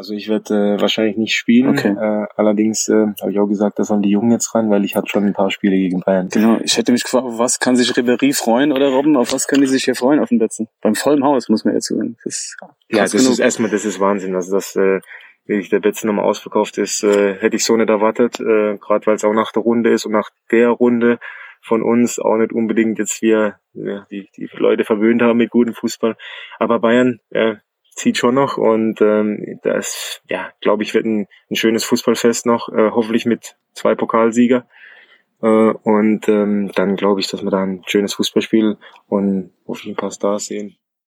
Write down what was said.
Also ich werde äh, wahrscheinlich nicht spielen. Okay. Äh, allerdings äh, habe ich auch gesagt, da sollen die Jungen jetzt ran, weil ich hatte schon ein paar Spiele gegen Bayern. Genau, ich hätte mich gefragt, auf was kann sich Ribéry freuen oder Robben, auf was können die sich hier freuen auf dem Plätzen? Beim vollen Haus, muss man jetzt sagen. Das ist Ja, das genug. ist erstmal, das ist Wahnsinn. Also dass äh, wirklich der Betze nochmal ausverkauft ist, äh, hätte ich so nicht erwartet. Äh, Gerade weil es auch nach der Runde ist und nach der Runde von uns auch nicht unbedingt jetzt wir ja, die, die Leute verwöhnt haben mit gutem Fußball. Aber Bayern äh, zieht schon noch und ähm, das, ja, glaube ich, wird ein, ein schönes Fußballfest noch, äh, hoffentlich mit zwei Pokalsieger. Äh, und ähm, dann glaube ich, dass wir da ein schönes Fußballspiel und hoffentlich ein paar Stars sehen.